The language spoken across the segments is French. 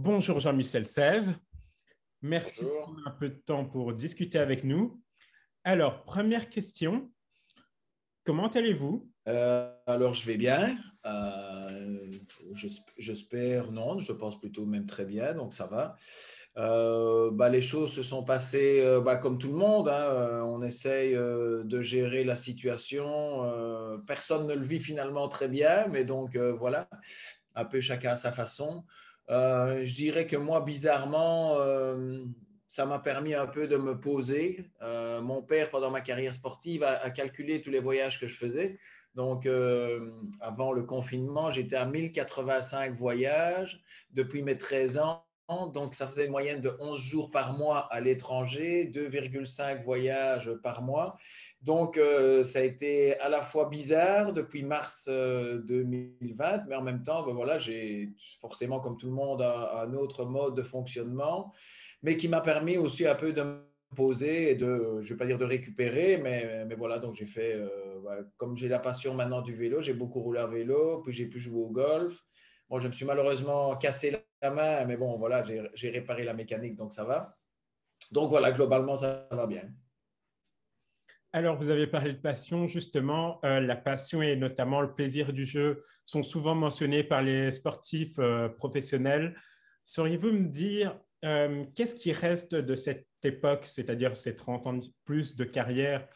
Bonjour Jean-Michel Sèvres. Merci pour un peu de temps pour discuter avec nous. Alors, première question. Comment allez-vous? Euh, Alors, je vais bien. Euh, j'espère, non, je pense plutôt même très bien, donc ça va. Euh, bah, les choses se sont passées bah, comme tout le monde. Hein. on essaye de gérer la situation. personne ne le vit finalement très bien, mais donc voilà, un peu chacun à sa façon. Euh, je dirais que moi, bizarrement, euh, ça m'a permis un peu de me poser. Euh, mon père, pendant ma carrière sportive, a, calculé tous les voyages que je faisais. Donc, avant le confinement, j'étais à 1085 voyages depuis mes 13 ans. Donc, ça faisait une moyenne de 11 jours par mois à l'étranger, 2,5 voyages par mois. Donc, euh, ça a été à la fois bizarre depuis mars 2020, euh, mais en même temps, ben voilà, j'ai forcément, comme tout le monde, un, autre mode de fonctionnement, mais qui m'a permis aussi un peu de me poser et de, je ne vais pas dire de récupérer, mais, mais voilà, donc j'ai fait, euh, comme j'ai la passion maintenant du vélo, j'ai beaucoup roulé à vélo, puis j'ai pu jouer au golf. Bon, je me suis malheureusement cassé la main, mais bon, voilà, j'ai réparé la mécanique, donc ça va. Donc voilà, globalement, ça va bien. Alors, vous avez parlé de passion, justement. Euh, la passion et notamment le plaisir du jeu sont souvent mentionnés par les sportifs euh, professionnels. Sauriez-vous me dire euh, qu'est-ce qui reste de cette époque, c'est-à-dire ces 30 ans plus de carrière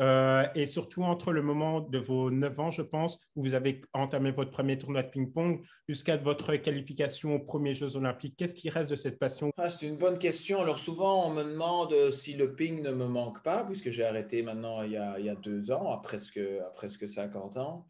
euh, et surtout entre le moment de vos 9 ans, je pense, où vous avez entamé votre premier tournoi de ping-pong, jusqu'à votre qualification aux premiers Jeux olympiques. Qu'est-ce qui reste de cette passion? Ah, C'est une bonne question. Alors souvent, on me demande si le ping ne me manque pas, puisque j'ai arrêté maintenant il y, a, il y a, deux ans, à presque, à presque 50 ans.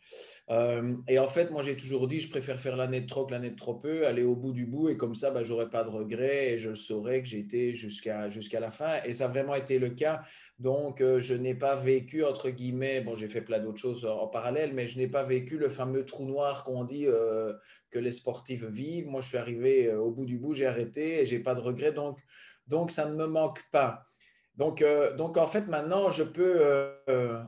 Euh, et en fait, moi, j'ai toujours dit, je préfère faire l'année de trop que l'année de trop peu, aller au bout du bout, et comme ça, bah, j'aurais pas de regrets, et je saurais que j'ai été jusqu'à jusqu'à la fin. Et ça a vraiment été le cas. Donc, euh, je n'ai pas vécu, entre guillemets, bon, j'ai fait plein d'autres choses en parallèle, mais je n'ai pas vécu le fameux trou noir qu'on dit euh, que les sportifs vivent. Moi, je suis arrivé euh, au bout du bout, j'ai arrêté et j'ai pas de regrets. Donc, donc, ça ne me manque pas. Donc, donc, en fait, maintenant, je peux,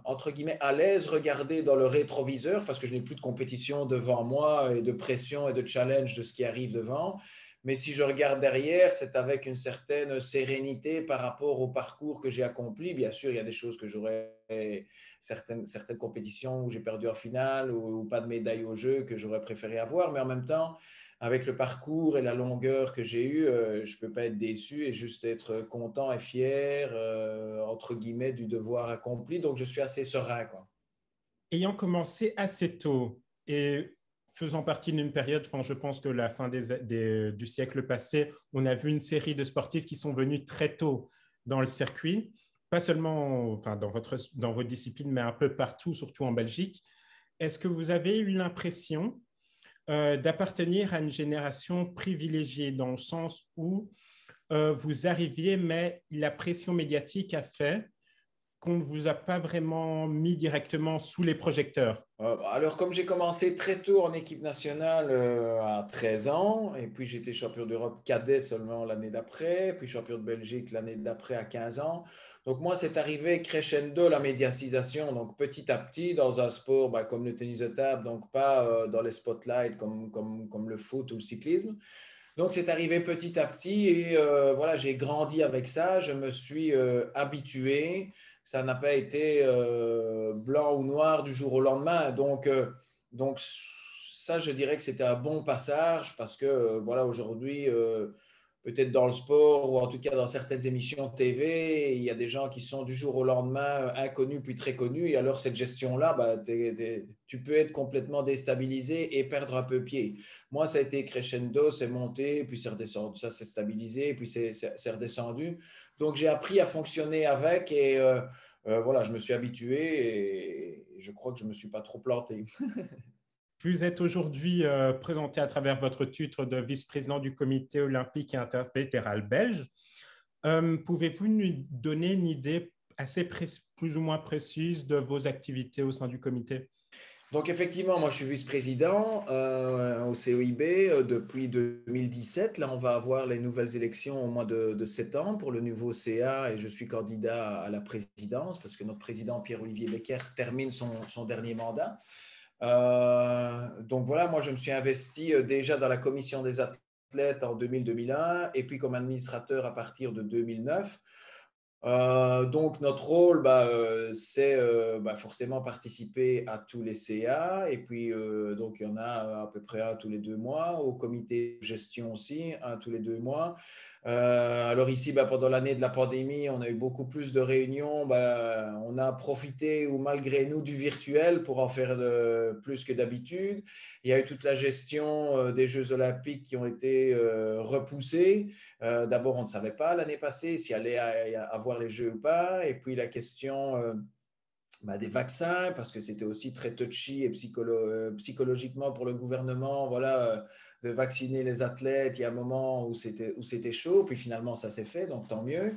entre guillemets, à l'aise regarder dans le rétroviseur parce que je n'ai plus de compétition devant moi et de pression et de challenge de ce qui arrive devant. Mais si je regarde derrière, c'est avec une certaine sérénité par rapport au parcours que j'ai accompli. Bien sûr, il y a des choses que j'aurais, certaines, certaines compétitions où j'ai perdu en finale ou, pas de médaille au jeu que j'aurais préféré avoir. Mais en même temps, avec le parcours et la longueur que j'ai eu, euh, je ne peux pas être déçu et juste être content et fier, euh, entre guillemets, du devoir accompli. Donc, je suis assez serein. Quoi. Ayant commencé assez tôt et faisant partie d'une période, enfin, je pense que la fin du siècle passé, on a vu une série de sportifs qui sont venus très tôt dans le circuit, pas seulement enfin, dans, votre, dans votre discipline, mais un peu partout, surtout en Belgique. Est-ce que vous avez eu l'impression euh, d'appartenir à une génération privilégiée dans le sens où euh, vous arriviez, mais la pression médiatique a fait qu'on ne vous a pas vraiment mis directement sous les projecteurs euh, Alors, comme j'ai commencé très tôt en équipe nationale euh, à 13 ans, et puis j'étais champion d'Europe cadet seulement l'année d'après, puis champion de Belgique l'année d'après à 15 ans. Donc, moi, c'est arrivé crescendo la médiatisation. Donc, petit à petit, dans un sport bah, comme le tennis de table, donc pas euh, dans les spotlights comme, comme, comme le foot ou le cyclisme. Donc, c'est arrivé petit à petit et voilà, j'ai grandi avec ça. Je me suis habitué ça n'a pas été euh, blanc ou noir du jour au lendemain. Donc, euh, donc ça, je dirais que c'était un bon passage parce que, euh, voilà, aujourd'hui, peut-être dans le sport ou en tout cas dans certaines émissions TV, il y a des gens qui sont du jour au lendemain inconnus puis très connus. Et alors, cette gestion-là, bah, tu peux être complètement déstabilisé et perdre un peu pied. Moi, ça a été crescendo, c'est monté, puis c'est redescendu, ça s'est stabilisé, puis c'est redescendu. Donc, j'ai appris à fonctionner avec et euh, euh, voilà, je me suis habitué et je crois que je ne me suis pas trop planté. Vous êtes aujourd'hui euh, présenté à travers votre titre de vice-président du comité olympique et interprétéral belge. Pouvez-vous nous donner une idée assez plus ou moins précise de vos activités au sein du comité? Donc effectivement, moi je suis vice-président euh, au COIB euh, depuis 2017. Là, on va avoir les nouvelles élections au mois de, septembre pour le nouveau CA et je suis candidat à la présidence parce que notre président Pierre-Olivier Beckers termine son, dernier mandat. Euh, donc voilà, moi je me suis investi déjà dans la commission des athlètes athlètes en 2000-2001 et puis comme administrateur à partir de 2009. Euh, donc notre rôle, bah, euh, c'est euh, bah, forcément participer à tous les CA et puis donc il y en a à peu près un tous les deux mois, au comité de gestion aussi, un tous les deux mois. Euh, alors ici, bah, pendant l'année de la pandémie, on a eu beaucoup plus de réunions. Bah, on a profité, ou malgré nous, du virtuel pour en faire plus que d'habitude. Il y a eu toute la gestion euh, des Jeux olympiques qui ont été euh, repoussés. D'abord, on ne savait pas l'année passée s'il allait avoir les Jeux ou pas. Et puis la question... Bah, des vaccins, parce que c'était aussi très touchy et psychologiquement pour le gouvernement. Voilà, de vacciner les athlètes. Il y a un moment où c'était, où c'était chaud, puis finalement ça s'est fait, donc tant mieux.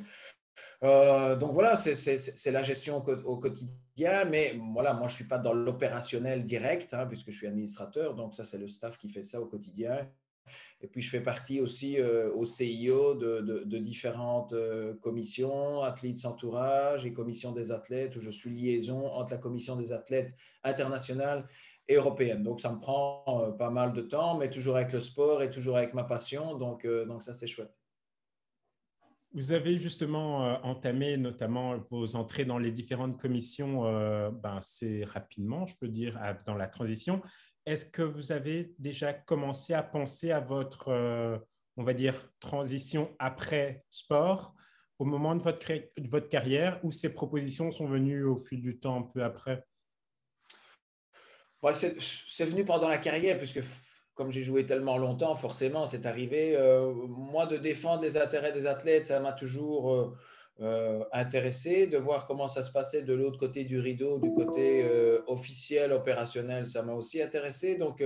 Euh, donc voilà, c'est, la gestion au, quotidien, mais voilà, moi je ne suis pas dans l'opérationnel direct, hein, puisque je suis administrateur, donc ça c'est le staff qui fait ça au quotidien. Et puis je fais partie aussi euh, au CIO de, de, différentes euh, commissions, athlètes entourage et commission des athlètes, où je suis liaison entre la commission des athlètes internationale européenne. Donc, ça me prend euh, pas mal de temps, mais toujours avec le sport et toujours avec ma passion. Donc, euh, donc ça, c'est chouette. Vous avez justement euh, entamé notamment vos entrées dans les différentes commissions ben, assez rapidement, je peux dire, dans la transition. Est-ce que vous avez déjà commencé à penser à votre, on va dire, transition après sport au moment de votre, de votre carrière ou ces propositions sont venues au fil du temps, un peu après? C'est venu pendant la carrière, puisque comme j'ai joué tellement longtemps, forcément, c'est arrivé. Euh, moi, de défendre les intérêts des athlètes, ça m'a toujours euh, euh, intéressé. De voir comment ça se passait de l'autre côté du rideau, du côté officiel, opérationnel, ça m'a aussi intéressé. Donc,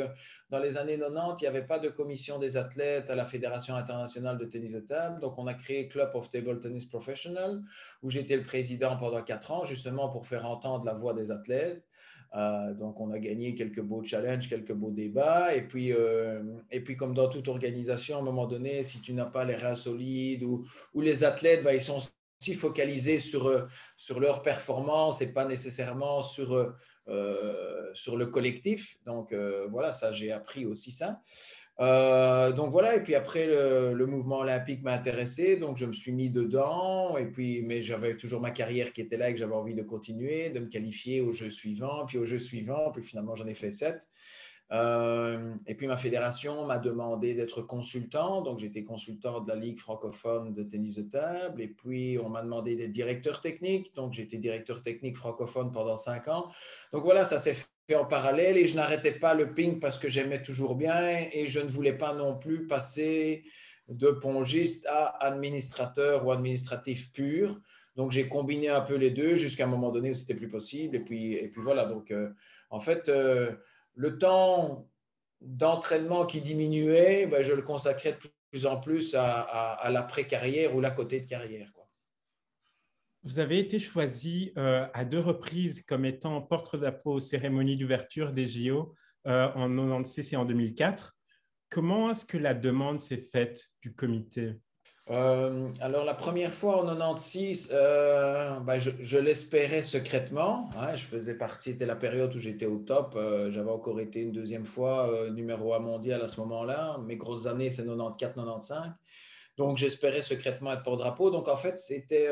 dans les années 90, il n'y avait pas de commission des athlètes à la Fédération internationale de tennis de table. Donc, on a créé Club of Table Tennis Professional, où j'étais le président pendant quatre ans, justement pour faire entendre la voix des athlètes. Euh, donc, on a gagné quelques beaux challenges, quelques beaux débats. Et puis, euh, et puis comme dans toute organisation, à un moment donné, si tu n'as pas les reins solides ou, ou les athlètes, bah, ils sont aussi focalisés sur, euh, sur leur performance et pas nécessairement sur, sur le collectif. Donc, voilà, ça, j'ai appris aussi ça. Euh, donc voilà, et puis après, le, mouvement olympique m'a intéressé, donc je me suis mis dedans, et puis, mais j'avais toujours ma carrière qui était là et que j'avais envie de continuer, de me qualifier au jeu suivant, puis au jeu suivant, puis finalement j'en ai fait sept. Euh, et puis ma fédération m'a demandé d'être consultant, donc j'étais consultant de la Ligue francophone de tennis de table, et puis on m'a demandé d'être directeur technique, donc j'étais directeur technique francophone pendant cinq ans. Donc voilà, ça s'est fait en parallèle et je n'arrêtais pas le ping parce que j'aimais toujours bien et je ne voulais pas non plus passer de pongiste à administrateur ou administratif pur. Donc j'ai combiné un peu les deux jusqu'à un moment donné où c'était plus possible. Et puis, et puis voilà, donc euh, en fait, euh, le temps d'entraînement qui diminuait, ben, je le consacrais de plus en plus à, à, l'après-carrière ou la côté de carrière. Vous avez été choisi euh, à deux reprises comme étant porte-drapeau aux cérémonies d'ouverture des JO euh, en 1996 et en 2004. Comment est-ce que la demande s'est faite du comité? Euh, alors, la première fois en 96, ben, je, l'espérais secrètement. Hein. je faisais partie, c'était la période où j'étais au top. J'avais encore été une deuxième fois numéro 1 mondial à ce moment-là. Mes grosses années, c'est 94-95. Donc, j'espérais secrètement être porte-drapeau. Donc, en fait, c'était,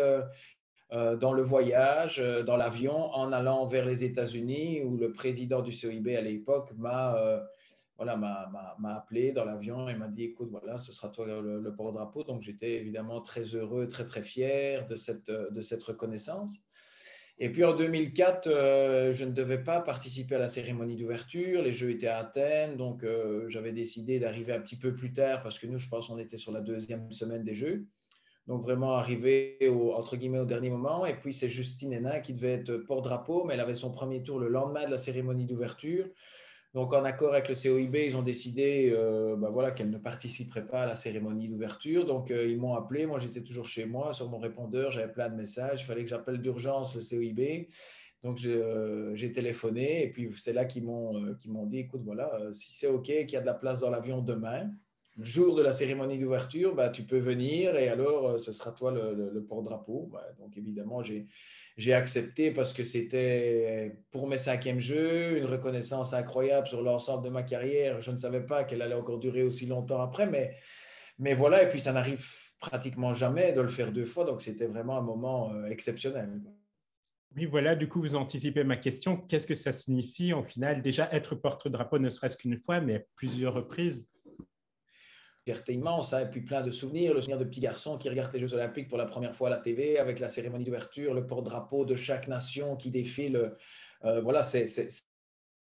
dans le voyage, euh, dans l'avion, en allant vers les États-Unis, où le président du COIB à l'époque m'a euh, voilà, appelé dans l'avion et m'a dit écoute, voilà, ce sera toi le, porte-drapeau. Donc j'étais évidemment très heureux, très très fier de cette, de cette reconnaissance. Et puis en 2004, je ne devais pas participer à la cérémonie d'ouverture. Les Jeux étaient à Athènes, donc j'avais décidé d'arriver un petit peu plus tard parce que nous, je pense, on était sur la deuxième semaine des Jeux. Donc vraiment arrivé au, entre guillemets au dernier moment. Et puis c'est Justine Hénin qui devait être porte-drapeau, mais elle avait son premier tour le lendemain de la cérémonie d'ouverture. Donc en accord avec le COIB, ils ont décidé euh, bah, voilà, qu'elle ne participerait pas à la cérémonie d'ouverture. Donc euh, ils m'ont appelé. Moi j'étais toujours chez moi sur mon répondeur, j'avais plein de messages. Il fallait que j'appelle d'urgence le COIB. Donc euh, j'ai téléphoné et puis c'est là qu'ils m'ont dit écoute voilà si c'est ok qu'il y a de la place dans l'avion demain jour de la cérémonie d'ouverture, bah, tu peux venir et alors euh, ce sera toi le, porte-drapeau. Bah, donc évidemment, j'ai accepté parce que c'était pour mes cinquièmes jeux, une reconnaissance incroyable sur l'ensemble de ma carrière. Je ne savais pas qu'elle allait encore durer aussi longtemps après, mais, mais voilà, et puis ça n'arrive pratiquement jamais de le faire deux fois, donc c'était vraiment un moment euh, exceptionnel. Oui, voilà, du coup, vous anticipez ma question. Qu'est-ce que ça signifie, en final, déjà être porte-drapeau ne serait-ce qu'une fois, mais plusieurs reprises fierté immense, hein, et puis plein de souvenirs, le souvenir de petits garçons qui regardent les Jeux Olympiques pour la première fois à la TV, avec la cérémonie d'ouverture, le porte-drapeau de chaque nation qui défile. Euh, voilà, c'est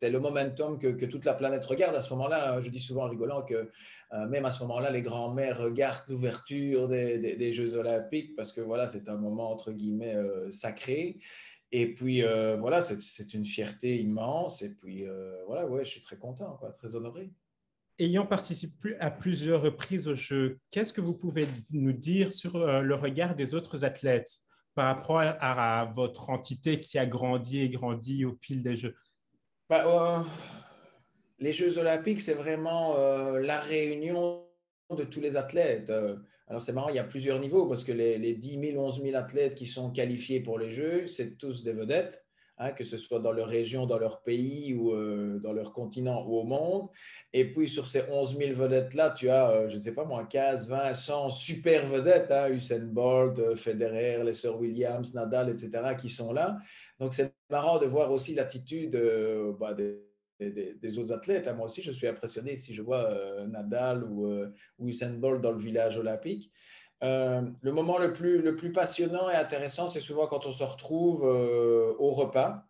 le momentum que, toute la planète regarde. À ce moment-là, je dis souvent en rigolant que euh, même à ce moment-là, les grands-mères regardent l'ouverture des, Jeux Olympiques parce que voilà, c'est un moment entre guillemets euh, sacré. Et puis voilà, c'est une fierté immense. Et puis voilà, ouais, je suis très content, très honoré ayant participé à plusieurs reprises au jeu, qu'est-ce que vous pouvez nous dire sur euh, le regard des autres athlètes par rapport à, votre entité qui a grandi et grandi au fil des Jeux? Bah, euh, Les Jeux olympiques, c'est vraiment euh, la réunion de tous les athlètes. Alors c'est marrant, il y a plusieurs niveaux parce que les, les 10 000, 11 000 athlètes qui sont qualifiés pour les Jeux, c'est tous des vedettes. Hein, que ce soit dans leur région, dans leur pays ou euh, dans leur continent ou au monde. Et puis sur ces 11 000 vedettes-là, tu as, euh, je ne sais pas moi, 15, 20, 100 super vedettes, hein, Usain Bolt, euh, Federer, les Sir Williams, Nadal, etc., qui sont là. Donc c'est marrant de voir aussi l'attitude bah, des, autres athlètes. Hein. Moi aussi, je suis impressionné si je vois Nadal ou, ou Usain Bolt dans le village olympique. Euh, le moment le plus, le plus passionnant et intéressant, c'est souvent quand on se retrouve euh, au repas,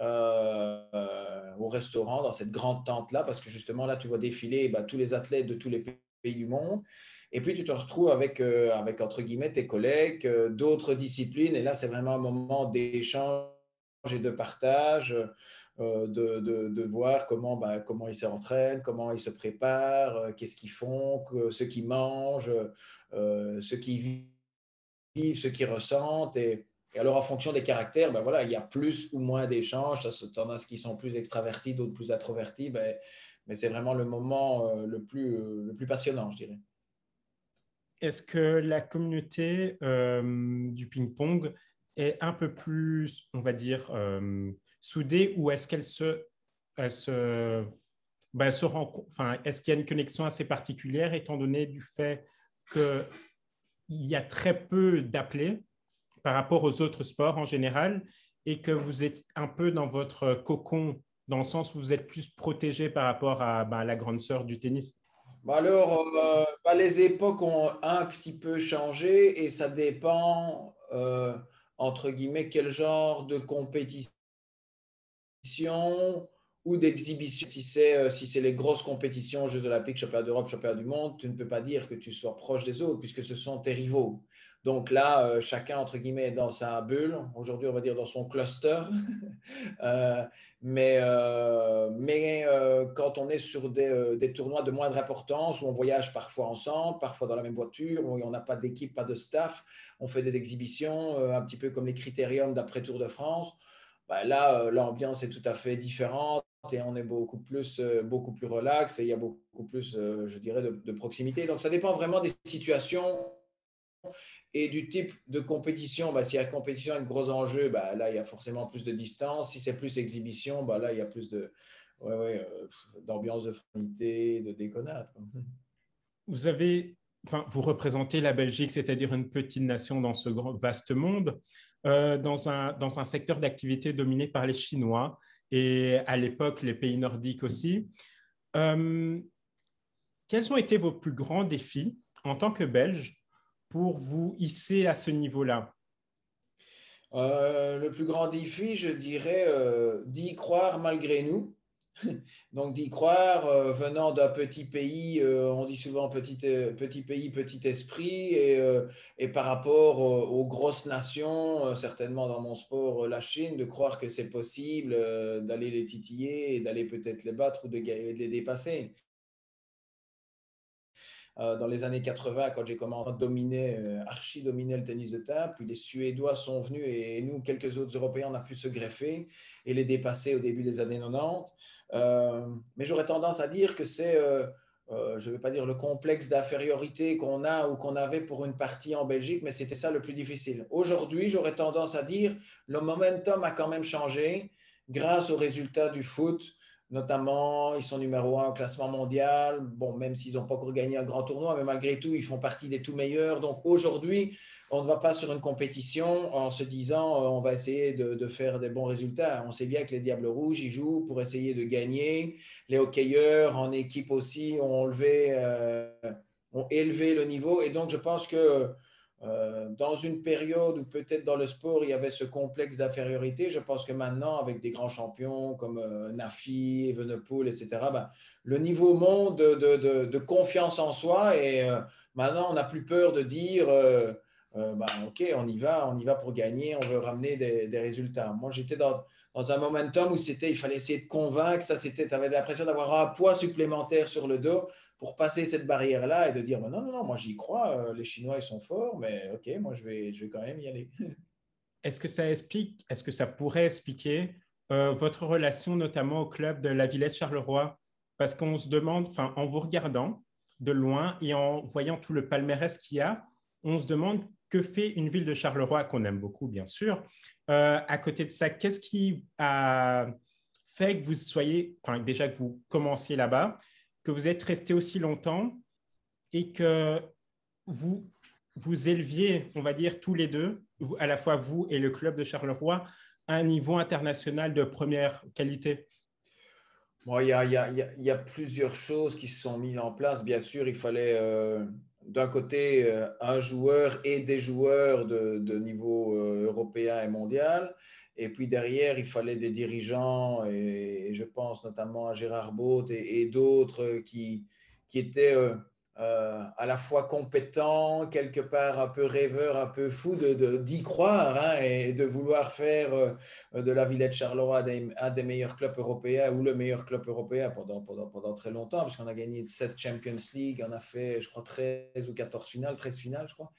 euh, au restaurant, dans cette grande tente-là, parce que justement, là, tu vois défiler bah, tous les athlètes de tous les pays du monde. Et puis, tu te retrouves avec, avec entre guillemets, tes collègues d'autres disciplines. Et là, c'est vraiment un moment d'échange et de partage. Euh, de, voir comment, bah, comment ils s'entraînent, comment ils se préparent, euh, qu'est-ce qu'ils font, ce qu'ils mangent, euh, ce qu'ils vivent, ce qu'ils ressentent. Et, alors, en fonction des caractères, ben voilà, il y a plus ou moins d'échanges. Tu en as qui sont plus extravertis, d'autres plus introvertis. Ben, mais c'est vraiment le moment le, plus, le plus passionnant, je dirais. Est-ce que la communauté du ping-pong est un peu plus, on va dire, soudée ou est-ce qu'elle se, elle se, ben, se enfin, est-ce qu'il y a une connexion assez particulière étant donné du fait qu'il y a très peu d'appelés par rapport aux autres sports en général et que vous êtes un peu dans votre cocon dans le sens où vous êtes plus protégé par rapport à ben, la grande sœur du tennis? Bah alors, euh, bah, les époques ont un petit peu changé et ça dépend, euh, entre guillemets, quel genre de compétition ou d'exhibition. Si c'est euh, si c'est les grosses compétitions, Jeux olympiques, championnat d'Europe, championnat du monde, tu ne peux pas dire que tu sois proche des autres puisque ce sont tes rivaux. Donc là, euh, chacun, entre guillemets, est dans sa bulle. Aujourd'hui, on va dire dans son cluster. Euh, mais mais quand on est sur des, des, tournois de moindre importance, où on voyage parfois ensemble, parfois dans la même voiture, où on n'a pas d'équipe, pas de staff, on fait des exhibitions, un petit peu comme les critériums d'après Tour de France. Bah, là, euh, l'ambiance est tout à fait différente et on est beaucoup plus, euh, beaucoup plus relax et il y a beaucoup plus, euh, je dirais, de, proximité. Donc, ça dépend vraiment des situations et du type de compétition. Bah, S'il y a compétition avec gros enjeux, bah, là, il y a forcément plus de distance. Si c'est plus exhibition, bah, là, il y a plus de, d'ambiance de fraternité, de déconnade. Vous avez, enfin, vous représentez la Belgique, c'est-à-dire une petite nation dans ce grand, vaste monde. Euh, dans, un, secteur d'activité dominé par les Chinois et à l'époque les pays nordiques aussi. Euh, quels ont été vos plus grands défis en tant que Belge pour vous hisser à ce niveau-là? Euh, Le plus grand défi, je dirais, d'y croire malgré nous. Donc d'y croire, euh, venant d'un petit pays, euh, on dit souvent petit, euh, petit pays, petit esprit, et, par rapport aux grosses nations, certainement dans mon sport, la Chine, de croire que c'est possible d'aller les titiller et d'aller peut-être les battre ou de les dépasser. Euh, dans les années 80, quand j'ai commencé à dominer, euh, archi-dominer le tennis de table. Puis les Suédois sont venus et, nous, quelques autres Européens, on a pu se greffer et les dépasser au début des années 90. Euh, mais j'aurais tendance à dire que c'est, je ne vais pas dire le complexe d'infériorité qu'on a ou qu'on avait pour une partie en Belgique, mais c'était ça le plus difficile. Aujourd'hui, j'aurais tendance à dire le momentum a quand même changé grâce aux résultats du foot notamment, ils sont numéro un au classement mondial. Bon, même s'ils n'ont pas encore gagné un grand tournoi, mais malgré tout, ils font partie des tout meilleurs. Donc aujourd'hui, on ne va pas sur une compétition en se disant euh, on va essayer de, faire des bons résultats. On sait bien que les Diables Rouges, ils jouent pour essayer de gagner. Les hockeyeurs en équipe aussi ont, euh, ont élevé le niveau. Et donc, je pense que euh, dans une période où peut-être dans le sport, il y avait ce complexe d'infériorité, je pense que maintenant, avec des grands champions comme Nafi, Evenepoel, etc., ben, le niveau monte de, confiance en soi et maintenant, on n'a plus peur de dire euh, bah, ok, on y va, on y va pour gagner, on veut ramener des, résultats. Moi, j'étais dans, un momentum où c'était, il fallait essayer de convaincre, ça c'était, tu avais l'impression d'avoir un poids supplémentaire sur le dos pour passer cette barrière-là et de dire, bah, non, non, non, moi j'y crois, euh, les Chinois ils sont forts, mais ok, moi je vais, je vais quand même y aller. Est-ce que ça explique, est-ce que ça pourrait expliquer euh, votre relation notamment au club de la Villette Charleroi? Parce qu'on se demande, enfin, en vous regardant de loin et en voyant tout le palmarès qu'il y a, on se demande que fait une ville de Charleroi, qu'on aime beaucoup, bien sûr. Euh, à côté de ça, qu'est-ce qui a fait que vous soyez, déjà que vous commenciez là-bas, que vous êtes resté aussi longtemps et que vous vous éleviez, on va dire, tous les deux, à la fois vous et le club de Charleroi, à un niveau international de première qualité? Il, y a, plusieurs choses qui se sont mises en place. Bien sûr, il fallait euh, d'un côté euh, un joueur et des joueurs de, niveau euh, européen et mondial. Et puis derrière, il fallait des dirigeants, et, je pense notamment à Gérard Baut et, d'autres qui, qui étaient euh, euh, à la fois compétent, quelque part un peu rêveur, un peu fou d'y de, d'y croire hein, et de vouloir faire euh, de la Villette Charleroi un des meilleurs clubs européens ou le meilleur club européen pendant, pendant, pendant très longtemps, parce qu'on a gagné 7 Champions League, on a fait, je crois, 13 ou 14 finales, 13 finales, je crois.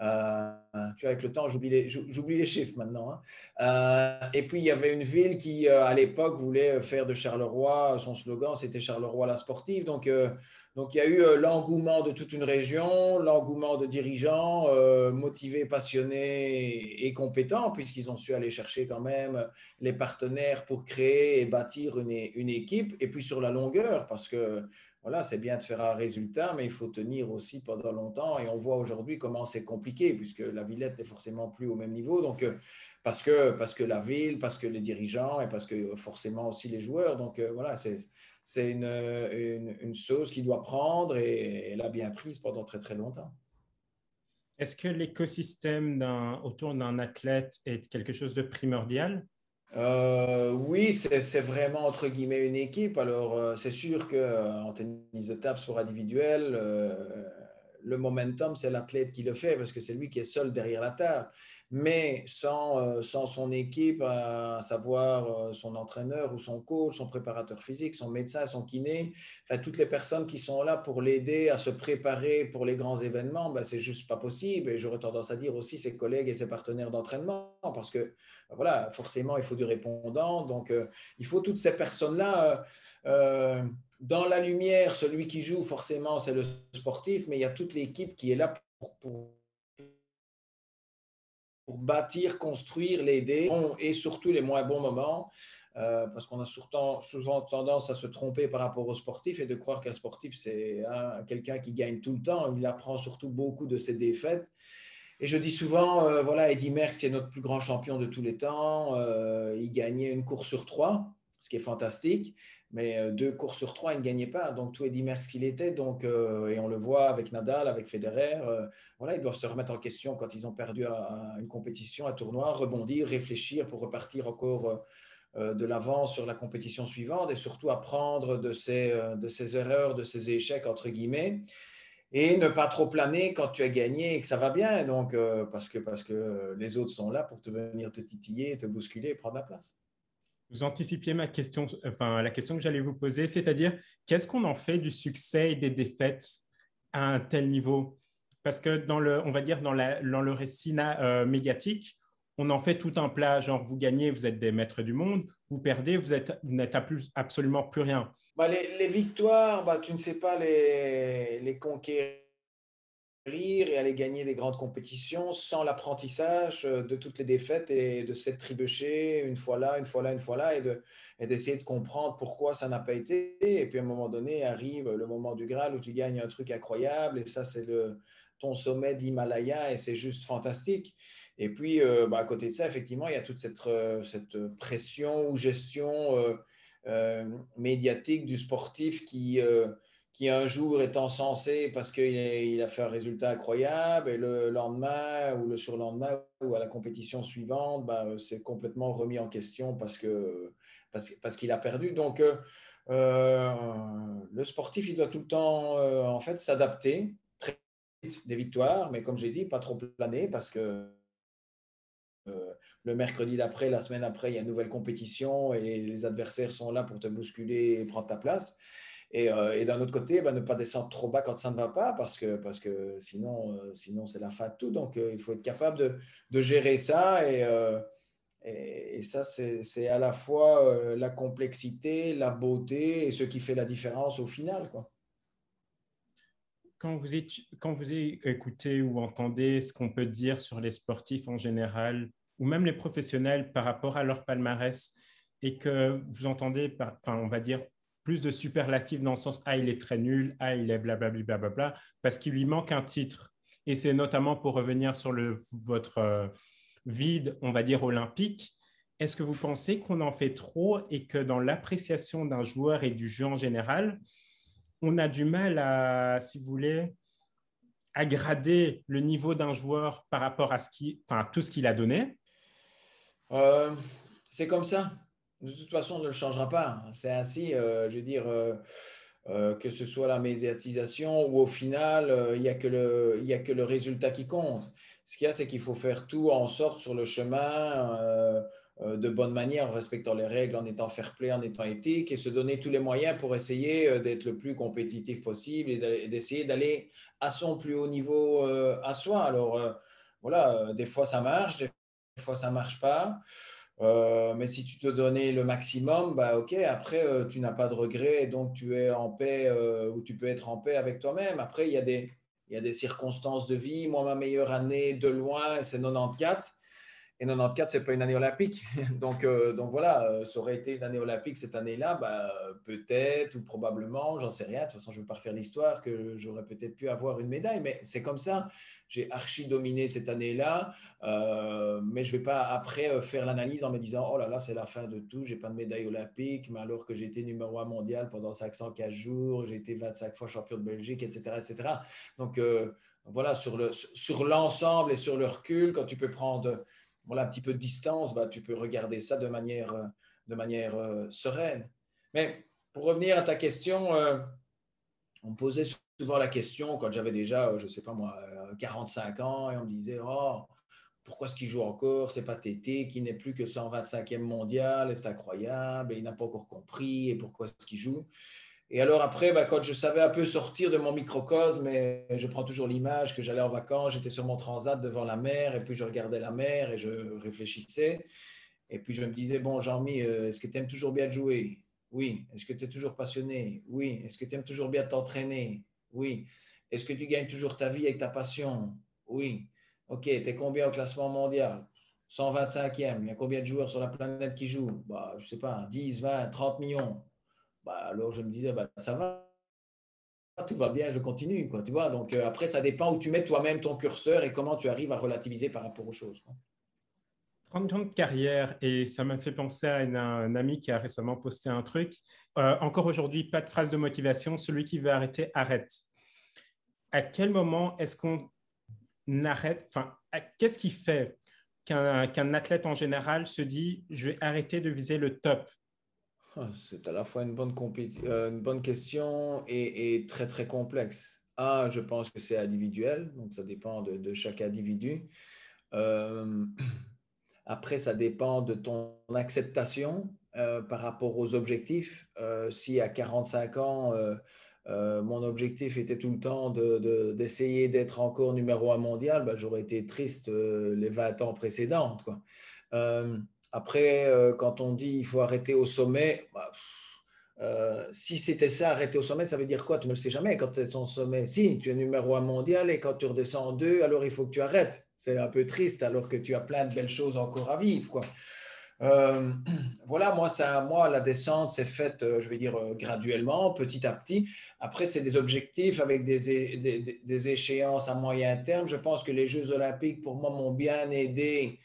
Euh, tu avec le temps, j'oublie les, chiffres maintenant. Hein. et puis, il y avait une ville qui, à l'époque, voulait faire de Charleroi, son slogan, c'était Charleroi la sportive. Donc, donc, il y a eu euh, l'engouement de toute une région, l'engouement de dirigeants euh, motivés, passionnés et compétents, puisqu'ils ont su aller chercher quand même les partenaires pour créer et bâtir une, équipe. Et puis sur la longueur, parce que voilà, c'est bien de faire un résultat, mais il faut tenir aussi pendant longtemps. Et on voit aujourd'hui comment c'est compliqué, puisque la Villette n'est forcément plus au même niveau. Donc, euh, parce que, parce que la ville, parce que les dirigeants et parce que forcément aussi les joueurs. Donc, voilà, c'est c'est une, une, une, chose qui doit prendre et elle a bien prise pendant très très longtemps. Est-ce que l'écosystème autour d'un athlète est quelque chose de primordial? Euh, Oui, c'est vraiment entre guillemets une équipe. Alors, euh, c'est sûr qu'en euh, tennis de table, sport individuel, le momentum, c'est l'athlète qui le fait parce que c'est lui qui est seul derrière la table mais sans, euh, sans son équipe, à savoir euh, son entraîneur ou son coach, son préparateur physique, son médecin, son kiné, enfin, toutes les personnes qui sont là pour l'aider à se préparer pour les grands événements, ben, c'est juste pas possible. Et j'aurais tendance à dire aussi ses collègues et ses partenaires d'entraînement, parce que ben, voilà, forcément, il faut du répondant. Donc, euh, il faut toutes ces personnes-là. dans la lumière, celui qui joue, forcément, c'est le sportif, mais il y a toute l'équipe qui est là pour pour bâtir, construire, l'aider, et surtout les moins bons moments, euh, parce qu'on a souvent tendance à se tromper par rapport aux sportifs et de croire qu'un sportif, c'est quelqu'un qui gagne tout le temps. Il apprend surtout beaucoup de ses défaites. Et je dis souvent, euh, voilà, Eddie Merckx, qui est notre plus grand champion de tous les temps, euh, il gagnait une course sur trois, ce qui est fantastique mais euh, deux courses sur trois, il ne gagnait pas. Donc, tout Eddie Merckx qu'il était. Donc, euh, et on le voit avec Nadal, avec Federer. Euh, voilà, ils doivent se remettre en question quand ils ont perdu une compétition, un tournoi, rebondir, réfléchir pour repartir encore de l'avant sur la compétition suivante et surtout apprendre de ces, de ces erreurs, de ces échecs, entre guillemets. Et ne pas trop planer quand tu as gagné et que ça va bien. Donc, parce, que, parce que les autres sont là pour te venir te titiller, te bousculer et prendre la place. Vous anticipiez ma question, enfin la question que j'allais vous poser, c'est-à-dire qu'est-ce qu'on en fait du succès et des défaites à un tel niveau? Parce que dans le, on va dire dans, le récit euh, médiatique, on en fait tout un plat, genre vous gagnez, vous êtes des maîtres du monde, vous perdez, vous n'êtes absolument plus rien. Bah, les, victoires, bah, tu ne sais pas les conquérir et aller gagner des grandes compétitions sans l'apprentissage euh, de toutes les défaites et de s'être trébuché une fois là, une fois là, une fois là, et, de, et d'essayer de comprendre pourquoi ça n'a pas été. Et puis à un moment donné, arrive le moment du Graal où tu gagnes un truc incroyable, et ça, c'est ton sommet d'Himalaya, et c'est juste fantastique. Et puis, euh, bah, à côté de ça, effectivement, il y a toute cette, euh, cette pression ou gestion médiatique du sportif qui qui un jour est encensé parce qu'il a fait un résultat incroyable et le lendemain ou le surlendemain ou à la compétition suivante, bah, c'est complètement remis en question parce que parce, parce qu'il a perdu. Donc, euh, euh, le sportif, il doit tout le temps euh, en fait s'adapter très vite des victoires, mais comme j'ai dit, pas trop planer parce que le mercredi d'après, la semaine après, il y a une nouvelle compétition et les adversaires sont là pour te bousculer et prendre ta place. Euh, et, d'un autre côté, bah, ne pas descendre trop bas quand ça ne va pas, parce que, parce que sinon, euh, sinon c'est la fin de tout. Donc, euh, il faut être capable de, gérer ça. Et, et, ça, c'est à la fois la complexité, la beauté et ce qui fait la différence au final. Quoi. Quand vous, quand vous écoutez ou entendez ce qu'on peut dire sur les sportifs en général, ou même les professionnels par rapport à leur palmarès, et que vous entendez, enfin, on va dire, plus de superlatifs dans le sens Ah, il est très nul, Ah, il est blablabla, bla, bla, parce qu'il lui manque un titre. Et c'est notamment pour revenir sur le, votre euh, vide, on va dire, olympique. Est-ce que vous pensez qu'on en fait trop et que dans l'appréciation d'un joueur et du jeu en général, on a du mal à, si vous voulez, à grader le niveau d'un joueur par rapport à, ce qui, enfin, tout ce qu'il a donné? Euh, C'est comme ça de toute façon, on ne le changera pas. C'est ainsi, euh, je veux dire, euh, euh, que ce soit la médiatisation ou au final, il n'y a, a que le résultat qui compte. Ce qu'il y a, c'est qu'il faut faire tout en sorte sur le chemin de bonne manière, en respectant les règles, en étant fair play, en étant éthique, et se donner tous les moyens pour essayer d'être le plus compétitif possible et d'essayer d'aller à son plus haut niveau à soi. Alors, voilà, des fois ça marche, des fois ça ne marche pas. Euh, mais si tu te donnais le maximum, bah ok, après, euh, tu n'as pas de regrets, donc tu es en paix euh, ou tu peux être en paix avec toi-même. Après, il il y a des circonstances de vie. Moi, ma meilleure année de loin, c'est 94. Et 94, ce n'est pas une année olympique. donc, donc voilà, ça aurait été une année olympique cette année-là, bah, peut-être ou probablement, j'en sais rien. De toute façon, je ne veux pas refaire l'histoire, que j'aurais peut-être pu avoir une médaille, mais c'est comme ça j'ai archi dominé cette année-là, euh, mais je ne vais pas après euh, faire l'analyse en me disant oh là là, c'est la fin de tout, j'ai pas de médaille olympique, mais alors que j'ai été numéro un mondial pendant 515 jours, j'ai été 25 fois champion de Belgique, etc. etc. Donc euh, voilà, sur, le, sur l'ensemble et sur le recul, quand tu peux prendre voilà, un petit peu de distance, bah, tu peux regarder ça de manière, de manière sereine. Mais pour revenir à ta question, on me posait souvent la question quand j'avais déjà, je ne sais pas moi, 45 ans et on me disait Oh, pourquoi est-ce qu'il joue encore C'est pas Tété qui n'est plus que 125e mondial c'est incroyable et il n'a pas encore compris et pourquoi est-ce qu'il joue? Et alors après, bah, quand je savais un peu sortir de mon microcosme, et je prends toujours l'image que j'allais en vacances, j'étais sur mon transat devant la mer, et puis je regardais la mer et je réfléchissais. Et puis je me disais, bon, Jean-Mi, euh, est-ce que tu aimes toujours bien jouer? Oui. Est-ce que tu es toujours passionné? Oui. Est-ce que tu aimes toujours bien t'entraîner? Oui. Est-ce que tu gagnes toujours ta vie avec ta passion? Oui. Ok, tu es combien au classement mondial? 125e. Il y a combien de joueurs sur la planète qui jouent? Bah, Je ne sais pas, 10, 20, 30 millions. Bah, alors je me disais, bah, ça va, tout va bien, je continue. Quoi, Donc euh, après, ça dépend où tu mets toi-même ton curseur et comment tu arrives à relativiser par rapport aux choses. 30 ans carrière et ça m'a fait penser à un ami qui a récemment posté un truc. Euh, encore aujourd'hui, pas de phrase de motivation. Celui qui veut arrêter, arrête à quel moment est-ce qu'on arrête, enfin, qu'est-ce qui fait qu'un athlète en général se dit, je vais arrêter de viser le top? C'est à la fois une bonne, euh, question et, très, très complexe. Un, je pense que c'est individuel, donc ça dépend de, chaque individu. Euh, après, ça dépend de ton acceptation euh, par rapport aux objectifs. si à 45 ans, mon objectif était tout le temps d'essayer d'être encore numéro un mondial, bah, j'aurais été triste les 20 ans précédentes. Euh, après, quand on dit il faut arrêter au sommet, bah, si c'était ça, arrêter au sommet, ça veut dire quoi? Tu ne le sais jamais quand tu es au sommet. Si, tu es numéro un mondial et quand tu redescends en deux, alors il faut que tu arrêtes. C'est un peu triste alors que tu as plein de belles choses encore à vivre. Euh, voilà, moi, moi, la descente s'est faite, euh, je vais dire, euh, graduellement, petit à petit. Après, c'est des objectifs avec des, des, échéances à moyen terme. Je pense que les Jeux olympiques, pour moi, m'ont bien aidé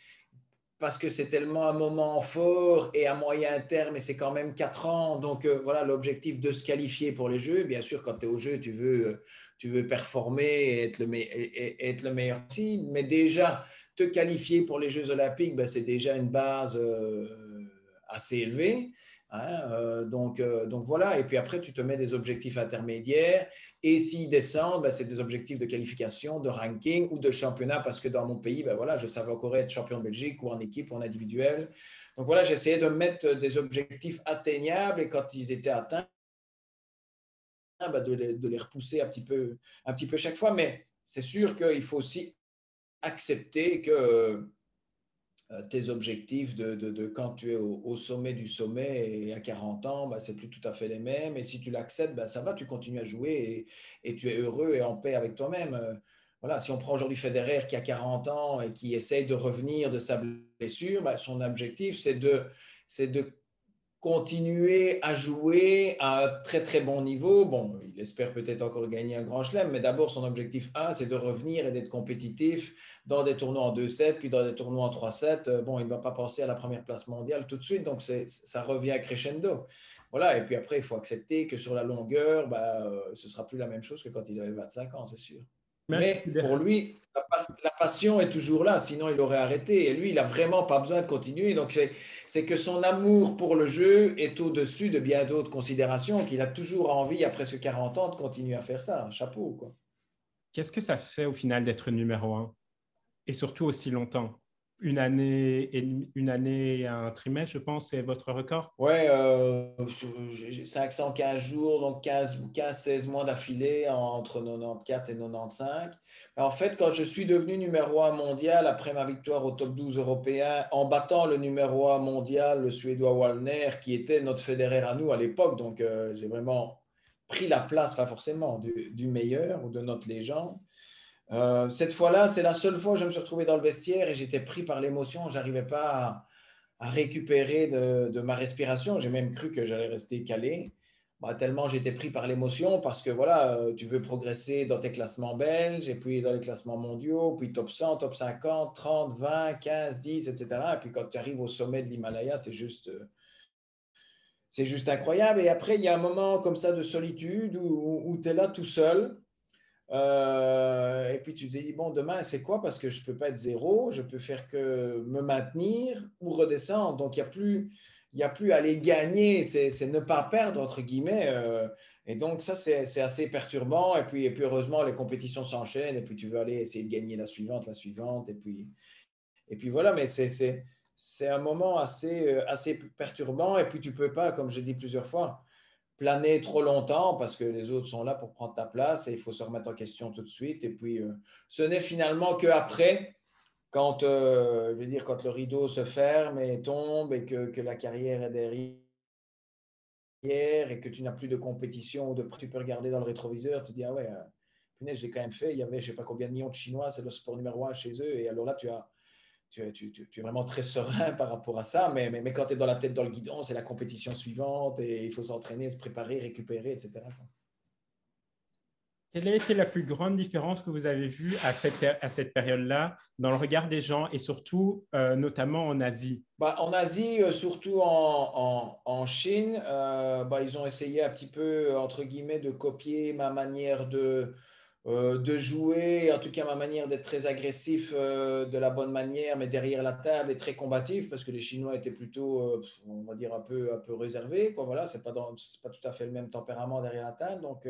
parce que c'est tellement un moment fort et à moyen terme, et c'est quand même quatre ans. Donc, voilà, l'objectif de se qualifier pour les Jeux. Bien sûr, quand tu es au Jeu, tu veux, tu veux performer et être le, être le meilleur aussi. Mais déjà, te qualifier pour les Jeux olympiques, ben, c'est déjà une base euh, assez élevée. Hein, euh, donc, euh, donc voilà, et puis après, tu te mets des objectifs intermédiaires. Et s'ils descendent, ben, c'est des objectifs de qualification, de ranking ou de championnat, parce que dans mon pays, ben, voilà, je savais encore être champion de Belgique ou en équipe ou en individuel. Donc voilà, j'essayais de mettre des objectifs atteignables et quand ils étaient atteints, ben, de, les, de, les, repousser un petit, peu, un petit peu chaque fois. Mais c'est sûr qu'il faut aussi accepter que tes objectifs de, quand tu es au, sommet du sommet et à 40 ans, bah, c'est plus tout à fait les mêmes. Et si tu l'acceptes, bah, ça va, tu continues à jouer et, tu es heureux et en paix avec toi-même. Euh, voilà, si on prend aujourd'hui Federer qui a 40 ans et qui essaye de revenir de sa blessure, bah, son objectif, c'est de, c'est de continuer à jouer à un très très bon niveau. Bon, il espère peut-être encore gagner un grand chelem, mais d'abord son objectif 1, c'est de revenir et d'être compétitif dans des tournois en 2-7, puis dans des tournois en 3-7. Euh, bon, il ne va pas penser à la première place mondiale tout de suite, donc ça revient crescendo. Voilà, et puis après, il faut accepter que sur la longueur, bah, euh, ce sera plus la même chose que quand il avait 25 ans, c'est sûr. Mais pour lui, la, passion est toujours là, sinon il aurait arrêté. Et lui, il n'a vraiment pas besoin de continuer. Donc, c'est que son amour pour le jeu est au-dessus de bien d'autres considérations, qu'il a toujours envie, à presque 40 ans, de continuer à faire ça. Chapeau, quoi. Qu'est-ce que ça fait au final d'être numéro un? Et surtout aussi longtemps? Une année et une année et un trimestre, je pense, c'est votre record? Oui, euh, 515 jours, donc 15, 15 16 mois d'affilée entre 94 et 95. En fait, quand je suis devenu numéro 1 mondial après ma victoire au top 12 européen, en battant le numéro 1 mondial, le Suédois Wallner, qui était notre fédéraire à nous à l'époque, donc euh, j'ai vraiment pris la place, pas forcément du meilleur ou de notre légende. Euh, cette fois-là, c'est la seule fois où je me suis retrouvé dans le vestiaire et j'étais pris par l'émotion. Je n'arrivais pas à, récupérer de, ma respiration. J'ai même cru que j'allais rester calé. Bah, tellement j'étais pris par l'émotion parce que voilà, euh, tu veux progresser dans tes classements belges et puis dans les classements mondiaux, puis top 100, top 50, 30, 20, 15, 10, etc. Et puis quand tu arrives au sommet de l'Himalaya, c'est juste, euh, c'est juste incroyable. Et après, il y a un moment comme ça de solitude où tu es là tout seul euh, et puis tu te dis, bon, demain, c'est quoi? Parce que je ne peux pas être zéro, je peux faire que me maintenir ou redescendre. Donc, il n'y a plus a plus à aller gagner, c'est ne pas perdre, entre guillemets. Euh. et donc, ça, c'est assez perturbant. Et puis, et puis, heureusement, les compétitions s'enchaînent. Et puis, tu veux aller essayer de gagner la suivante, la suivante. Et puis, et puis voilà, mais c'est un moment assez, euh, assez perturbant. Et puis, tu ne peux pas, comme j'ai dit plusieurs fois, planer trop longtemps parce que les autres sont là pour prendre ta place et il faut se remettre en question tout de suite. Et puis, euh, ce n'est finalement qu'après, quand, euh, je quand le rideau se ferme et tombe et que, que la carrière est derrière et que tu n'as plus de compétition ou de tu peux regarder dans le rétroviseur, tu te dis, ah ouais, euh, punaise, j'ai quand même fait, il y avait je sais pas combien de millions de Chinois, c'est le sport numéro un chez eux. Et alors là, tu as tu, es vraiment très serein par rapport à ça, mais, mais, quand tu es dans la tête dans le guidon, c'est la compétition suivante et il faut s'entraîner, se préparer, récupérer, etc. Quelle a été la plus grande différence que vous avez vue à cette, à cette période-là dans le regard des gens et surtout, euh, notamment en Asie? Bah, En Asie, euh, surtout en, en, Chine, euh, bah, ils ont essayé un petit peu, entre guillemets, de copier ma manière de, euh, de jouer, en tout cas ma manière d'être très agressif euh, de la bonne manière, mais derrière la table et très combatif, parce que les Chinois étaient plutôt, euh, on va dire, un peu, un peu réservés. Quoi, voilà, c'est pas, pas tout à fait le même tempérament derrière la table. Donc,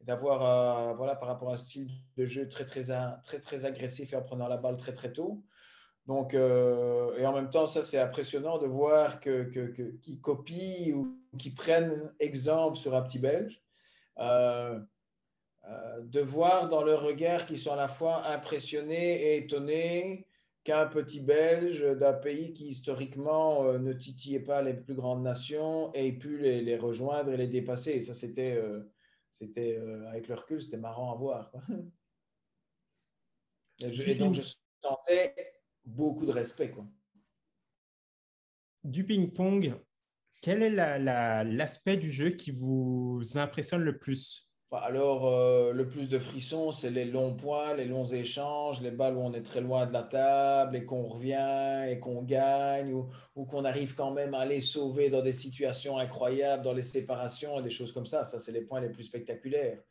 d'avoir, voilà, par rapport à un style de jeu très, très, très, très agressif et en prenant la balle très, très tôt. Donc, et en même temps, ça, c'est impressionnant de voir que, que, qu'ils copient ou qu'ils prennent exemple sur un petit Belge. Euh, de voir dans leur regard qu'ils sont à la fois impressionnés et étonnés qu'un petit Belge d'un pays qui historiquement euh, ne titillait pas les plus grandes nations ait pu les, rejoindre et les dépasser. Et ça, c'était, euh, avec le recul, c'était marrant à voir. Et, donc, je sentais beaucoup de respect. Du ping-pong, quel est l'aspect du jeu qui vous impressionne le plus? Alors, euh, le plus de frissons, c'est les longs points, les longs échanges, les balles où on est très loin de la table et qu'on revient et qu'on gagne ou, qu'on arrive quand même à les sauver dans des situations incroyables, dans les séparations et des choses comme ça. Ça, c'est les points les plus spectaculaires.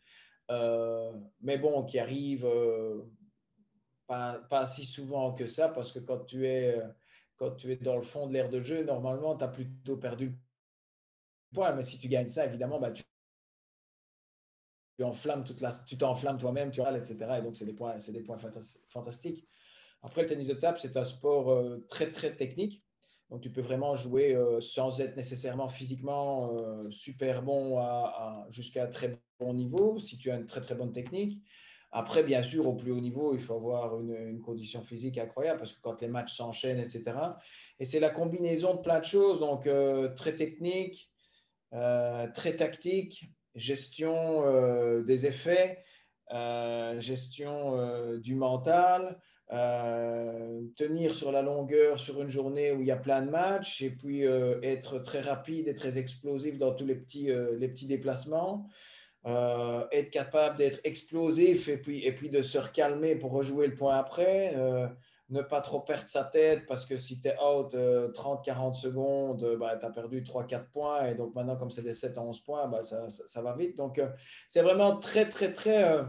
Euh, mais bon, qui arrivent euh, pas, si souvent que ça parce que quand tu es, quand tu es dans le fond de l'air de jeu, normalement, tu as plutôt perdu le point. Mais si tu gagnes ça, évidemment, bah, tu tu toute t'enflammes toi-même, tu râles, etc. Et donc, c'est des points, c'est des points fantastiques. Après, le tennis de table, c'est un sport euh, très, très technique. Donc, tu peux vraiment jouer euh, sans être nécessairement physiquement euh, super bon à, jusqu'à très bon niveau, si tu as une très, très bonne technique. Après, bien sûr, au plus haut niveau, il faut avoir une, une condition physique incroyable parce que quand les matchs s'enchaînent, etc. Et c'est la combinaison de plein de choses, donc très technique, très tactique, gestion euh, des effets, euh, gestion euh, du mental, tenir sur la longueur sur une journée où il y a plein de matchs et puis être très rapide et très explosif dans tous les petits, les petits déplacements. être capable d'être explosif et puis, et puis de se recalmer pour rejouer le point après ne pas trop perdre sa tête parce que si tu es out 30-40 euh, secondes, euh, bah, tu as perdu 3-4 points. Et donc maintenant, comme c'est des 7 11 points, bah, ça, ça, va vite. Donc euh, c'est vraiment très, très, très,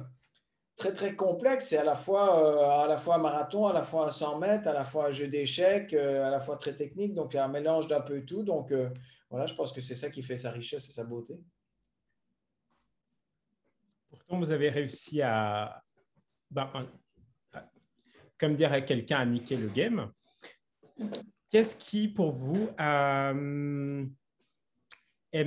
très, très complexe. C'est à la fois à la fois un marathon, à la fois un 100 mètres, à la fois un jeu d'échecs, à la fois très technique. Donc un mélange d'un peu tout. Donc voilà, je pense que c'est ça qui fait sa richesse et sa beauté. Pourtant, vous avez réussi à, ben, comme dire à quelqu'un, a niqué le game. Qu'est-ce qui, pour vous, euh, est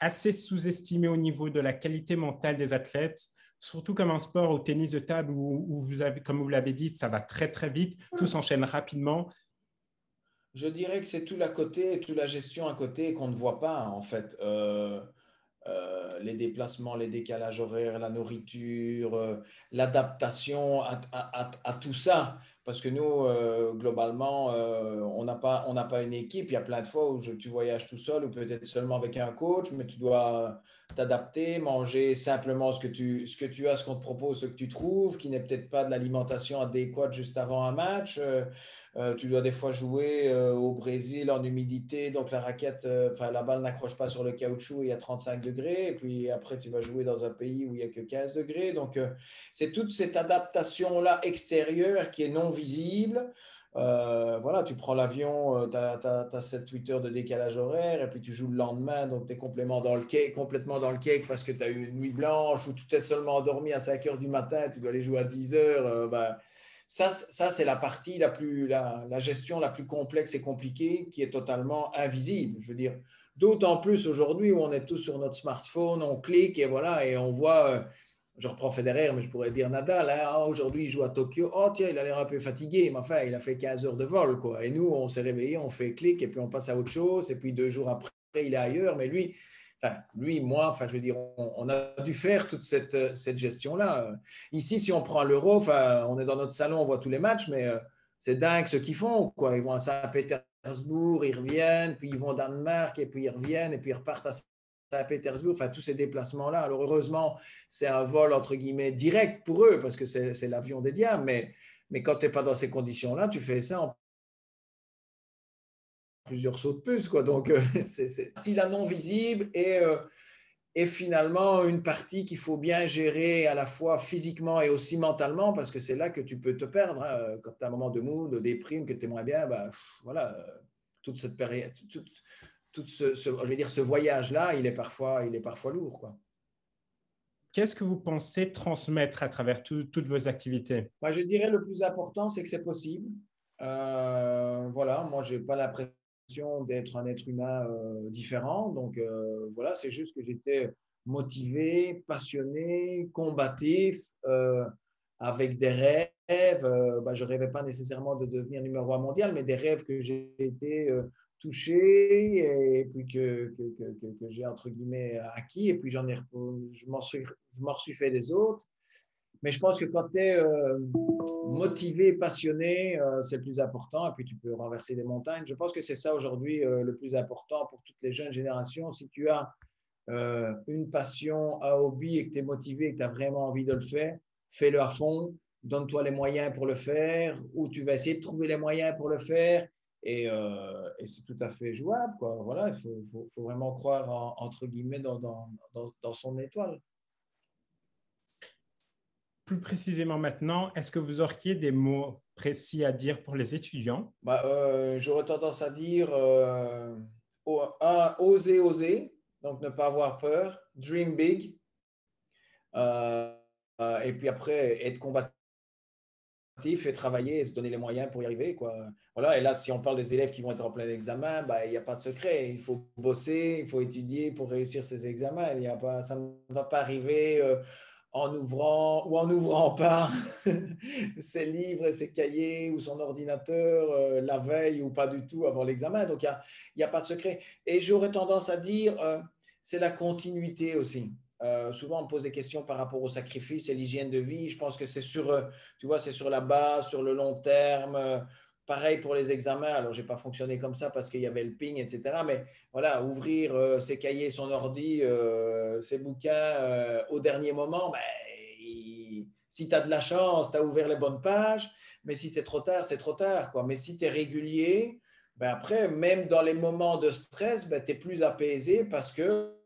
assez sous-estimé au niveau de la qualité mentale des athlètes, surtout comme un sport au tennis de table où, vous avez, comme vous l'avez dit, ça va très très vite, tout s'enchaîne rapidement? Je dirais que c'est tout la côté, toute la gestion à côté qu'on ne voit pas en fait. Euh, euh, les déplacements, les décalages horaires, la nourriture, euh, l'adaptation à, tout ça. Parce que nous, euh, globalement, on n'a pas, pas une équipe. Il y a plein de fois où tu voyages tout seul ou peut-être seulement avec un coach, mais tu dois t'adapter, manger simplement ce que, tu, ce que tu as, ce qu'on te propose, ce que tu trouves, qui n'est peut-être pas de l'alimentation adéquate juste avant un match. Euh, tu dois des fois jouer euh, au Brésil en humidité, donc la raquette, euh, enfin la balle n'accroche pas sur le caoutchouc, il y a 35 degrés, et puis après tu vas jouer dans un pays où il n'y a que 15 degrés. Donc c'est toute cette adaptation-là extérieure qui est non visible. Voilà, tu prends l'avion, tu as, 7-8 heures de décalage horaire, et puis tu joues le lendemain, donc tu es complètement dans, le cake, complètement dans le cake parce que tu as eu une nuit blanche ou tu t'es seulement endormi à 5 heures du matin, tu dois aller jouer à 10 heures. Bah, ça, ça c'est la partie la plus, la, gestion la plus complexe et compliquée qui est totalement invisible. Je veux dire, d'autant plus aujourd'hui où on est tous sur notre smartphone, on clique et voilà, et on voit. Euh, je reprends Federer, mais je pourrais dire Nadal. Hein, ah, aujourd'hui, il joue à Tokyo. Oh, tiens, il a l'air un peu fatigué. Mais enfin, il a fait 15 heures de vol. Quoi. Et nous, on s'est réveillé, on fait clic et puis on passe à autre chose. Et puis deux jours après, il est ailleurs. Mais lui, lui, moi, enfin, je veux dire, on, a dû faire toute cette, cette gestion-là. Ici, si on prend l'euro, enfin, on est dans notre salon, on voit tous les matchs, mais euh, c'est dingue ce qu'ils font. Quoi. Ils vont à Saint-Pétersbourg, ils reviennent, puis ils vont au Danemark, et puis ils reviennent, et puis ils repartent à Saint-Pétersbourg. Enfin, tous ces déplacements-là. Alors, heureusement, c'est un vol, entre guillemets, direct pour eux, parce que c'est l'avion des diables. Mais, mais quand tu n'es pas dans ces conditions-là, tu fais ça en plusieurs sauts de puce. Quoi. Donc, euh, c'est la non visible et, euh, et finalement une partie qu'il faut bien gérer à la fois physiquement et aussi mentalement parce que c'est là que tu peux te perdre. Hein. Quand tu as un moment de mood, de déprime, que tu es moins bien, bah, voilà, euh, toute cette période, tout, ce, je vais dire, ce voyage-là, il est parfois, il est parfois lourd. Quoi. Qu'est-ce que vous pensez transmettre à travers toutes vos activités? Moi, Je dirais le plus important, c'est que c'est possible. voilà, moi, je n'ai pas l'impression d'être un être humain euh, différent. Donc euh, voilà, c'est juste que j'étais motivé, passionné, combatif, euh, avec des rêves, bah, je ne rêvais pas nécessairement de devenir numéro un mondial, mais des rêves que j'ai été touché et puis que, que, que, j'ai entre guillemets acquis. Et puis j'en ai je m'en suis je m'en suis fait des autres. Mais je pense que quand tu es euh, motivé passionné euh, c'est le plus important. Et puis tu peux renverser des montagnes. Je pense que c'est ça aujourd'hui euh, le plus important pour toutes les jeunes générations. Si tu as une passion un hobby et que tu es motivé et que tu as vraiment envie de le faire fais-le à fond. Donne-toi les moyens pour le faire ou tu vas essayer de trouver les moyens pour le faire euh, et, c'est tout à fait jouable. Quoi. Voilà, il faut, vraiment croire, entre guillemets, dans, dans, dans, son étoile. Plus précisément maintenant, est-ce que vous auriez des mots précis à dire pour les étudiants? Bah, euh, J'aurais tendance à dire euh, oser, oser, donc ne pas avoir peur, dream big, et puis après être combattu et travailler et se donner les moyens pour y arriver. Quoi. Voilà, et là, si on parle des élèves qui vont être en plein examen, bah, il n'y a pas de secret. Il faut bosser, il faut étudier pour réussir ces examens. Y a pas, ça ne va pas arriver euh, en ouvrant ou en n'ouvrant pas ses livres ses cahiers ou son ordinateur euh, la veille ou pas du tout avant l'examen. Donc, il n'y a, a, pas de secret. Et j'aurais tendance à dire, euh, c'est la continuité aussi. Euh, souvent, on me pose des questions par rapport au sacrifice et l'hygiène de vie. Je pense que c'est sur, euh, tu vois, c'est sur la base, sur le long terme. Euh, pareil pour les examens. Alors, j'ai pas fonctionné comme ça parce qu'il y avait le ping, etc. Mais voilà, ouvrir ses cahiers, son ordi, ses bouquins au dernier moment, ben, si tu as de la chance, tu as ouvert les bonnes pages. Mais si c'est trop tard, c'est trop tard. Mais si tu es régulier, ben après, même dans les moments de stress, ben, tu es plus apaisé parce que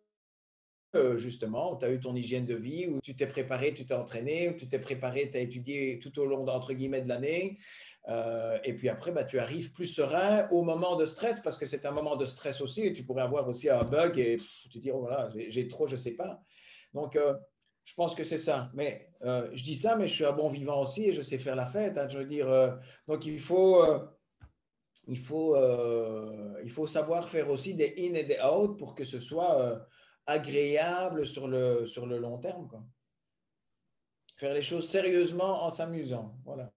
euh, justement, tu as eu ton hygiène de vie, où tu t'es préparé, tu t'es entraîné, où tu t'es préparé, tu as étudié tout au long, entre guillemets, de l'année. Euh, et puis après, bah, tu arrives plus serein au moment de stress, parce que c'est un moment de stress aussi, et tu pourrais avoir aussi un bug et te dire, oh, voilà, j'ai trop, je ne sais pas. Donc, euh, je pense que c'est ça. Mais je dis ça, mais je suis un bon vivant aussi et je sais faire la fête. Hein, je veux dire, donc il faut il faut, il faut savoir faire aussi des in et des out pour que ce soit agréable sur le, long terme. Faire les choses sérieusement en s'amusant. Voilà.